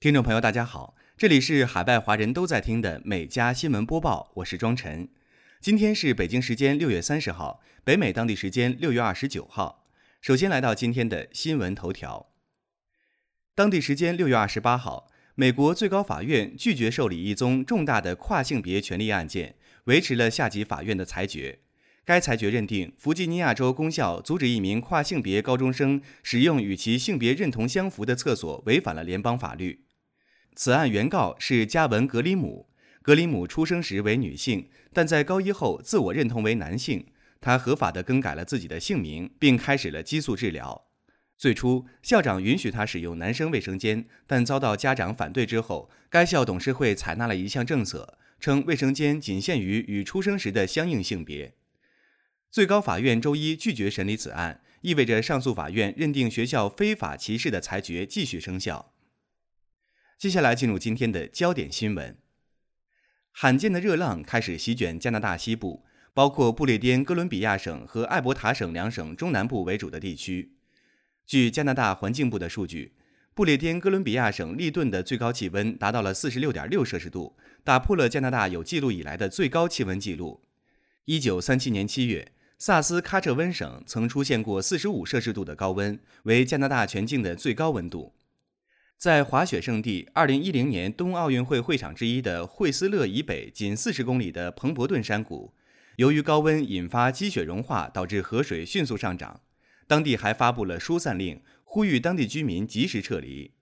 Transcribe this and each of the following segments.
听众朋友，大家好，这里是海外华人都在听的每家新闻播报，我是庄晨。今天是北京时间六月三十号，北美当地时间六月二十九号。首先来到今天的新闻头条。当地时间六月二十八号，美国最高法院拒绝受理一宗重大的跨性别权利案件，维持了下级法院的裁决。该裁决认定，弗吉尼亚州公校阻止一名跨性别高中生使用与其性别认同相符的厕所，违反了联邦法律。此案原告是加文·格里姆。格里姆出生时为女性，但在高一后自我认同为男性。他合法地更改了自己的姓名，并开始了激素治疗。最初，校长允许他使用男生卫生间，但遭到家长反对之后，该校董事会采纳了一项政策，称卫生间仅限于与出生时的相应性别。最高法院周一拒绝审理此案，意味着上诉法院认定学校非法歧视的裁决继续生效。接下来进入今天的焦点新闻：罕见的热浪开始席卷加拿大西部，包括不列颠哥伦比亚省和艾伯塔省两省中南部为主的地区。据加拿大环境部的数据，不列颠哥伦比亚省利顿的最高气温达到了四十六点六摄氏度，打破了加拿大有记录以来的最高气温纪录。一九三七年七月。萨斯喀彻温省曾出现过四十五摄氏度的高温，为加拿大全境的最高温度。在滑雪胜地、二零一零年冬奥运会会场之一的惠斯勒以北仅四十公里的彭伯顿山谷，由于高温引发积雪融化，导致河水迅速上涨。当地还发布了疏散令，呼吁当地居民及时撤离。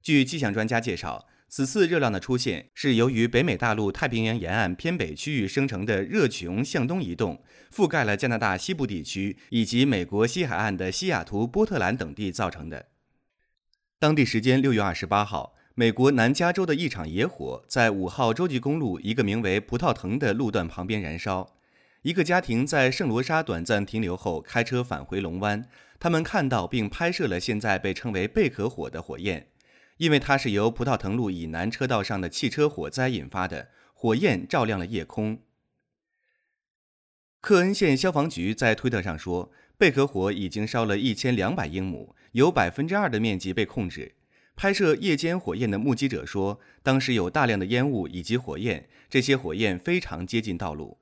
据气象专家介绍。此次热浪的出现是由于北美大陆太平洋沿岸偏北区域生成的热穹向东移动，覆盖了加拿大西部地区以及美国西海岸的西雅图、波特兰等地造成的。当地时间六月二十八号，美国南加州的一场野火在五号洲际公路一个名为“葡萄藤”的路段旁边燃烧。一个家庭在圣罗莎短暂停留后，开车返回龙湾，他们看到并拍摄了现在被称为“贝壳火”的火焰。因为它是由葡萄藤路以南车道上的汽车火灾引发的，火焰照亮了夜空。克恩县消防局在推特上说，贝壳火已经烧了一千两百英亩，有百分之二的面积被控制。拍摄夜间火焰的目击者说，当时有大量的烟雾以及火焰，这些火焰非常接近道路。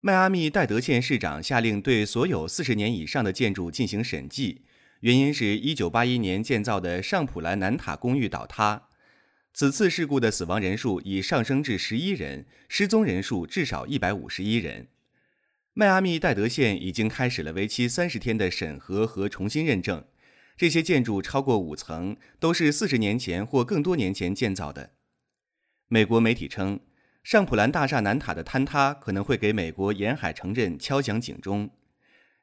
迈阿密戴德县市长下令对所有四十年以上的建筑进行审计。原因是1981年建造的上普兰南塔公寓倒塌。此次事故的死亡人数已上升至11人，失踪人数至少151人。迈阿密戴德县已经开始了为期30天的审核和重新认证。这些建筑超过五层，都是40年前或更多年前建造的。美国媒体称，上普兰大厦南塔的坍塌可能会给美国沿海城镇敲响警钟。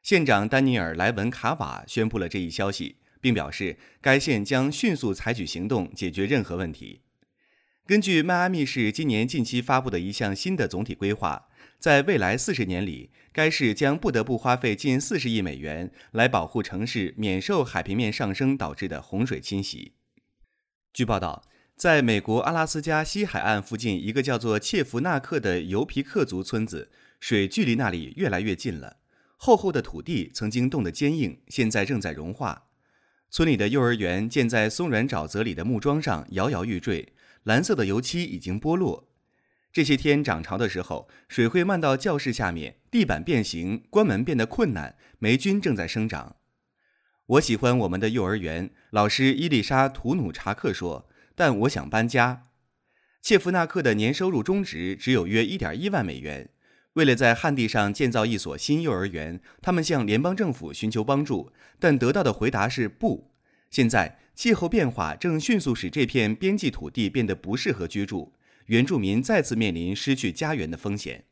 县长丹尼尔·莱文卡瓦宣布了这一消息，并表示该县将迅速采取行动解决任何问题。根据迈阿密市今年近期发布的一项新的总体规划，在未来四十年里，该市将不得不花费近四十亿美元来保护城市免受海平面上升导致的洪水侵袭。据报道，在美国阿拉斯加西海岸附近一个叫做切弗纳克的尤皮克族村子，水距离那里越来越近了。厚厚的土地曾经冻得坚硬，现在正在融化。村里的幼儿园建在松软沼泽里的木桩上，摇摇欲坠。蓝色的油漆已经剥落。这些天涨潮的时候，水会漫到教室下面，地板变形，关门变得困难。霉菌正在生长。我喜欢我们的幼儿园，老师伊丽莎·图努查克说。但我想搬家。切夫纳克的年收入中值只有约1.1万美元。为了在旱地上建造一所新幼儿园，他们向联邦政府寻求帮助，但得到的回答是不。现在，气候变化正迅速使这片边际土地变得不适合居住，原住民再次面临失去家园的风险。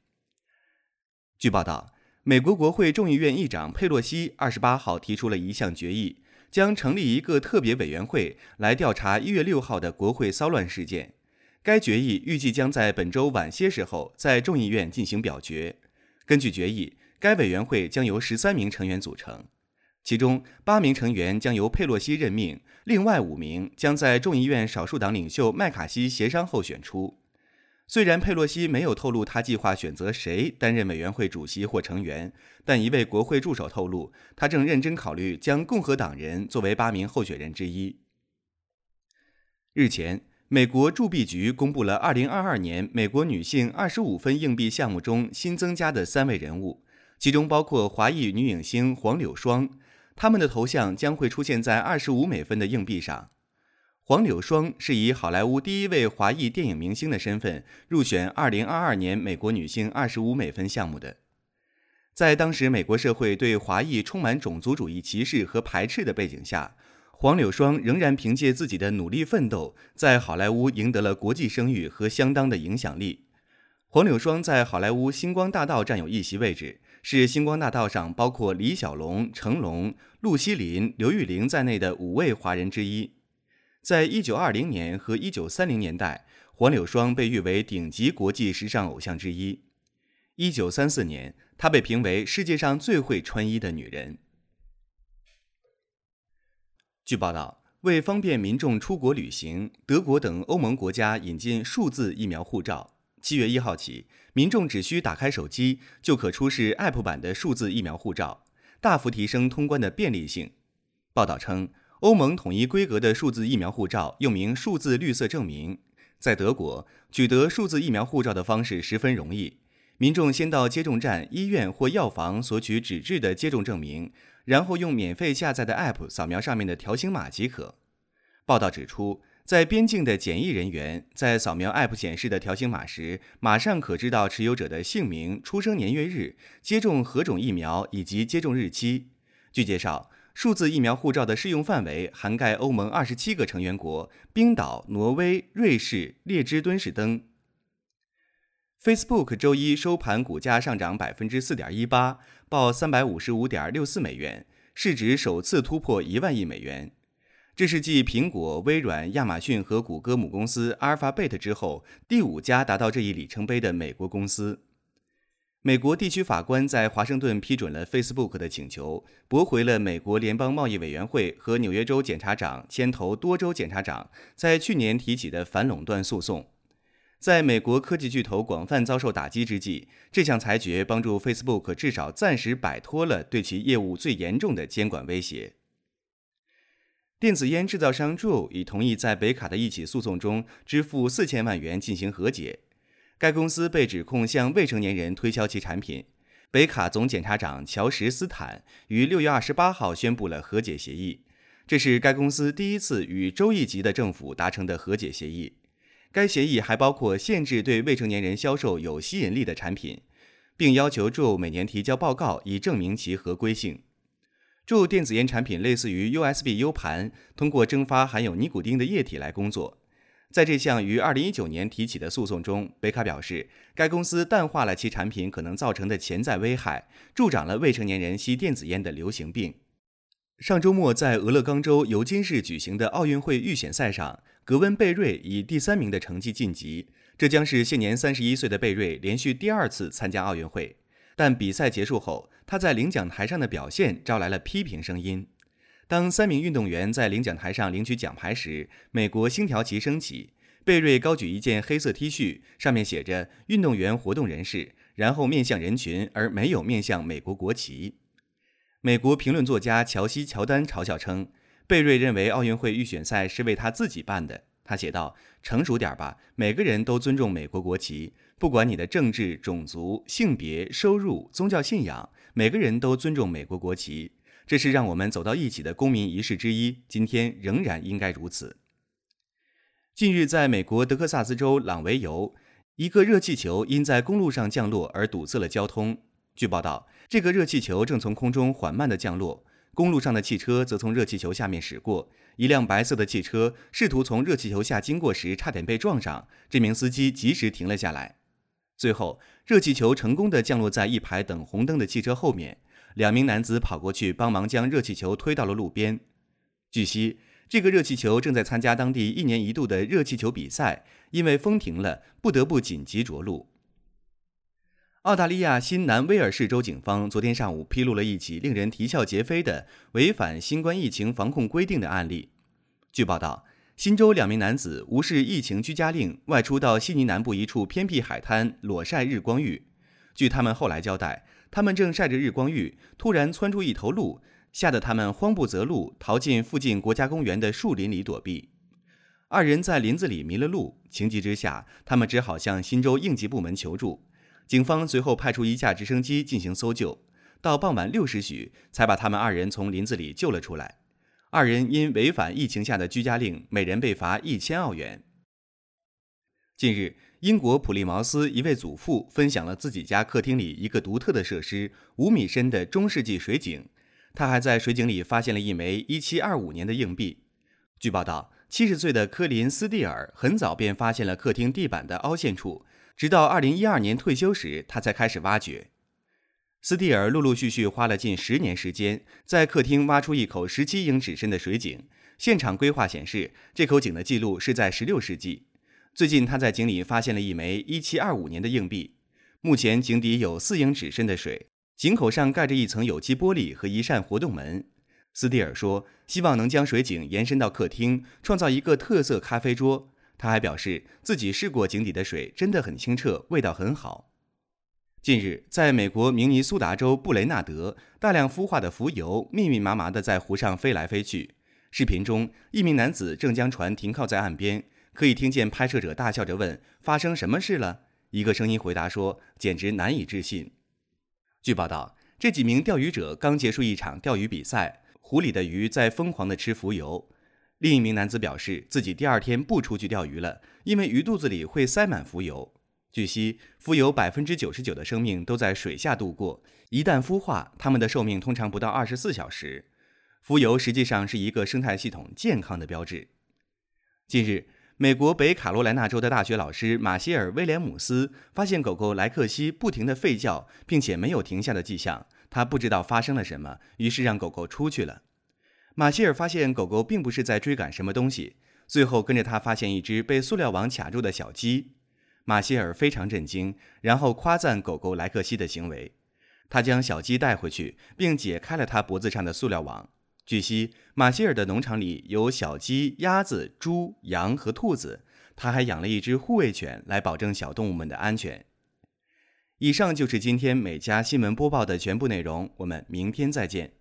据报道，美国国会众议院议长佩洛西二十八号提出了一项决议，将成立一个特别委员会来调查一月六号的国会骚乱事件。该决议预计将在本周晚些时候在众议院进行表决。根据决议，该委员会将由十三名成员组成，其中八名成员将由佩洛西任命，另外五名将在众议院少数党领袖麦卡锡协商后选出。虽然佩洛西没有透露他计划选择谁担任委员会主席或成员，但一位国会助手透露，他正认真考虑将共和党人作为八名候选人之一。日前，美国铸币局公布了2022年美国女性25分硬币项目中新增加的三位人物，其中包括华裔女影星黄柳霜，他们的头像将会出现在25美分的硬币上。黄柳霜是以好莱坞第一位华裔电影明星的身份入选2022年美国女性25美分项目的。在当时美国社会对华裔充满种族主义歧视和排斥的背景下，黄柳霜仍然凭借自己的努力奋斗，在好莱坞赢得了国际声誉和相当的影响力。黄柳霜在好莱坞星光大道占有一席位置，是星光大道上包括李小龙、成龙、陆西林、刘玉玲在内的五位华人之一。在一九二零年和一九三零年代，黄柳霜被誉为顶级国际时尚偶像之一。一九三四年，她被评为世界上最会穿衣的女人。据报道，为方便民众出国旅行，德国等欧盟国家引进数字疫苗护照。七月一号起，民众只需打开手机，就可出示 App 版的数字疫苗护照，大幅提升通关的便利性。报道称。欧盟统一规格的数字疫苗护照又名数字绿色证明，在德国取得数字疫苗护照的方式十分容易。民众先到接种站、医院或药房索取纸质的接种证明，然后用免费下载的 App 扫描上面的条形码即可。报道指出，在边境的检疫人员在扫描 App 显示的条形码时，马上可知道持有者的姓名、出生年月日、接种何种疫苗以及接种日期。据介绍。数字疫苗护照的适用范围涵盖欧盟二十七个成员国、冰岛、挪威、瑞士、列支敦士登。Facebook 周一收盘股价上涨百分之四点一八，报三百五十五点六四美元，市值首次突破一万亿美元。这是继苹果、微软、亚马逊和谷歌母公司 Alphabet 之后，第五家达到这一里程碑的美国公司。美国地区法官在华盛顿批准了 Facebook 的请求，驳回了美国联邦贸易委员会和纽约州检察长牵头多州检察长在去年提起的反垄断诉讼。在美国科技巨头广泛遭受打击之际，这项裁决帮助 Facebook 至少暂时摆脱了对其业务最严重的监管威胁。电子烟制造商 Juul 已同意在北卡的一起诉讼中支付四千万元进行和解。该公司被指控向未成年人推销其产品。北卡总检察长乔什·斯坦于六月二十八号宣布了和解协议，这是该公司第一次与州一级的政府达成的和解协议。该协议还包括限制对未成年人销售有吸引力的产品，并要求祝每年提交报告以证明其合规性。祝电子烟产品类似于 USB U 盘，通过蒸发含有尼古丁的液体来工作。在这项于2019年提起的诉讼中，北卡表示，该公司淡化了其产品可能造成的潜在危害，助长了未成年人吸电子烟的流行病。上周末，在俄勒冈州尤金市举行的奥运会预选赛上，格温·贝瑞以第三名的成绩晋级，这将是现年31岁的贝瑞连续第二次参加奥运会。但比赛结束后，他在领奖台上的表现招来了批评声音。当三名运动员在领奖台上领取奖牌时，美国星条旗升起。贝瑞高举一件黑色 T 恤，上面写着“运动员活动人士”，然后面向人群，而没有面向美国国旗。美国评论作家乔西·乔丹嘲笑称，贝瑞认为奥运会预选赛是为他自己办的。他写道：“成熟点吧，每个人都尊重美国国旗，不管你的政治、种族、性别、收入、宗教信仰，每个人都尊重美国国旗。”这是让我们走到一起的公民仪式之一，今天仍然应该如此。近日，在美国德克萨斯州朗维尤，一个热气球因在公路上降落而堵塞了交通。据报道，这个热气球正从空中缓慢地降落，公路上的汽车则从热气球下面驶过。一辆白色的汽车试图从热气球下经过时，差点被撞上，这名司机及时停了下来。最后，热气球成功地降落在一排等红灯的汽车后面。两名男子跑过去帮忙将热气球推到了路边。据悉，这个热气球正在参加当地一年一度的热气球比赛，因为风停了，不得不紧急着陆。澳大利亚新南威尔士州警方昨天上午披露了一起令人啼笑皆非的违反新冠疫情防控规定的案例。据报道，新州两名男子无视疫情居家令，外出到悉尼南部一处偏僻海滩裸晒日光浴。据他们后来交代。他们正晒着日光浴，突然窜出一头鹿，吓得他们慌不择路，逃进附近国家公园的树林里躲避。二人在林子里迷了路，情急之下，他们只好向新州应急部门求助。警方随后派出一架直升机进行搜救，到傍晚六时许才把他们二人从林子里救了出来。二人因违反疫情下的居家令，每人被罚一千澳元。近日，英国普利茅斯一位祖父分享了自己家客厅里一个独特的设施——五米深的中世纪水井。他还在水井里发现了一枚1725年的硬币。据报道，七十岁的科林斯蒂尔很早便发现了客厅地板的凹陷处，直到2012年退休时，他才开始挖掘。斯蒂尔陆陆续续花了近十年时间，在客厅挖出一口17英尺深的水井。现场规划显示，这口井的记录是在16世纪。最近，他在井里发现了一枚1725年的硬币。目前，井底有四英尺深的水。井口上盖着一层有机玻璃和一扇活动门。斯蒂尔说：“希望能将水井延伸到客厅，创造一个特色咖啡桌。”他还表示自己试过井底的水，真的很清澈，味道很好。近日，在美国明尼苏达州布雷纳德，大量孵化的浮游密密麻麻地在湖上飞来飞去。视频中，一名男子正将船停靠在岸边，可以听见拍摄者大笑着问：“发生什么事了？”一个声音回答说：“简直难以置信。”据报道，这几名钓鱼者刚结束一场钓鱼比赛，湖里的鱼在疯狂地吃浮游。另一名男子表示，自己第二天不出去钓鱼了，因为鱼肚子里会塞满浮游。据悉，浮游百分之九十九的生命都在水下度过，一旦孵化，它们的寿命通常不到二十四小时。浮游实际上是一个生态系统健康的标志。近日。美国北卡罗来纳州的大学老师马歇尔·威廉姆斯发现狗狗莱克西不停地吠叫，并且没有停下的迹象。他不知道发生了什么，于是让狗狗出去了。马歇尔发现狗狗并不是在追赶什么东西，最后跟着他发现一只被塑料网卡住的小鸡。马歇尔非常震惊，然后夸赞狗狗莱克西的行为。他将小鸡带回去，并解开了它脖子上的塑料网。据悉，马歇尔的农场里有小鸡、鸭子、猪、羊和兔子，他还养了一只护卫犬来保证小动物们的安全。以上就是今天每家新闻播报的全部内容，我们明天再见。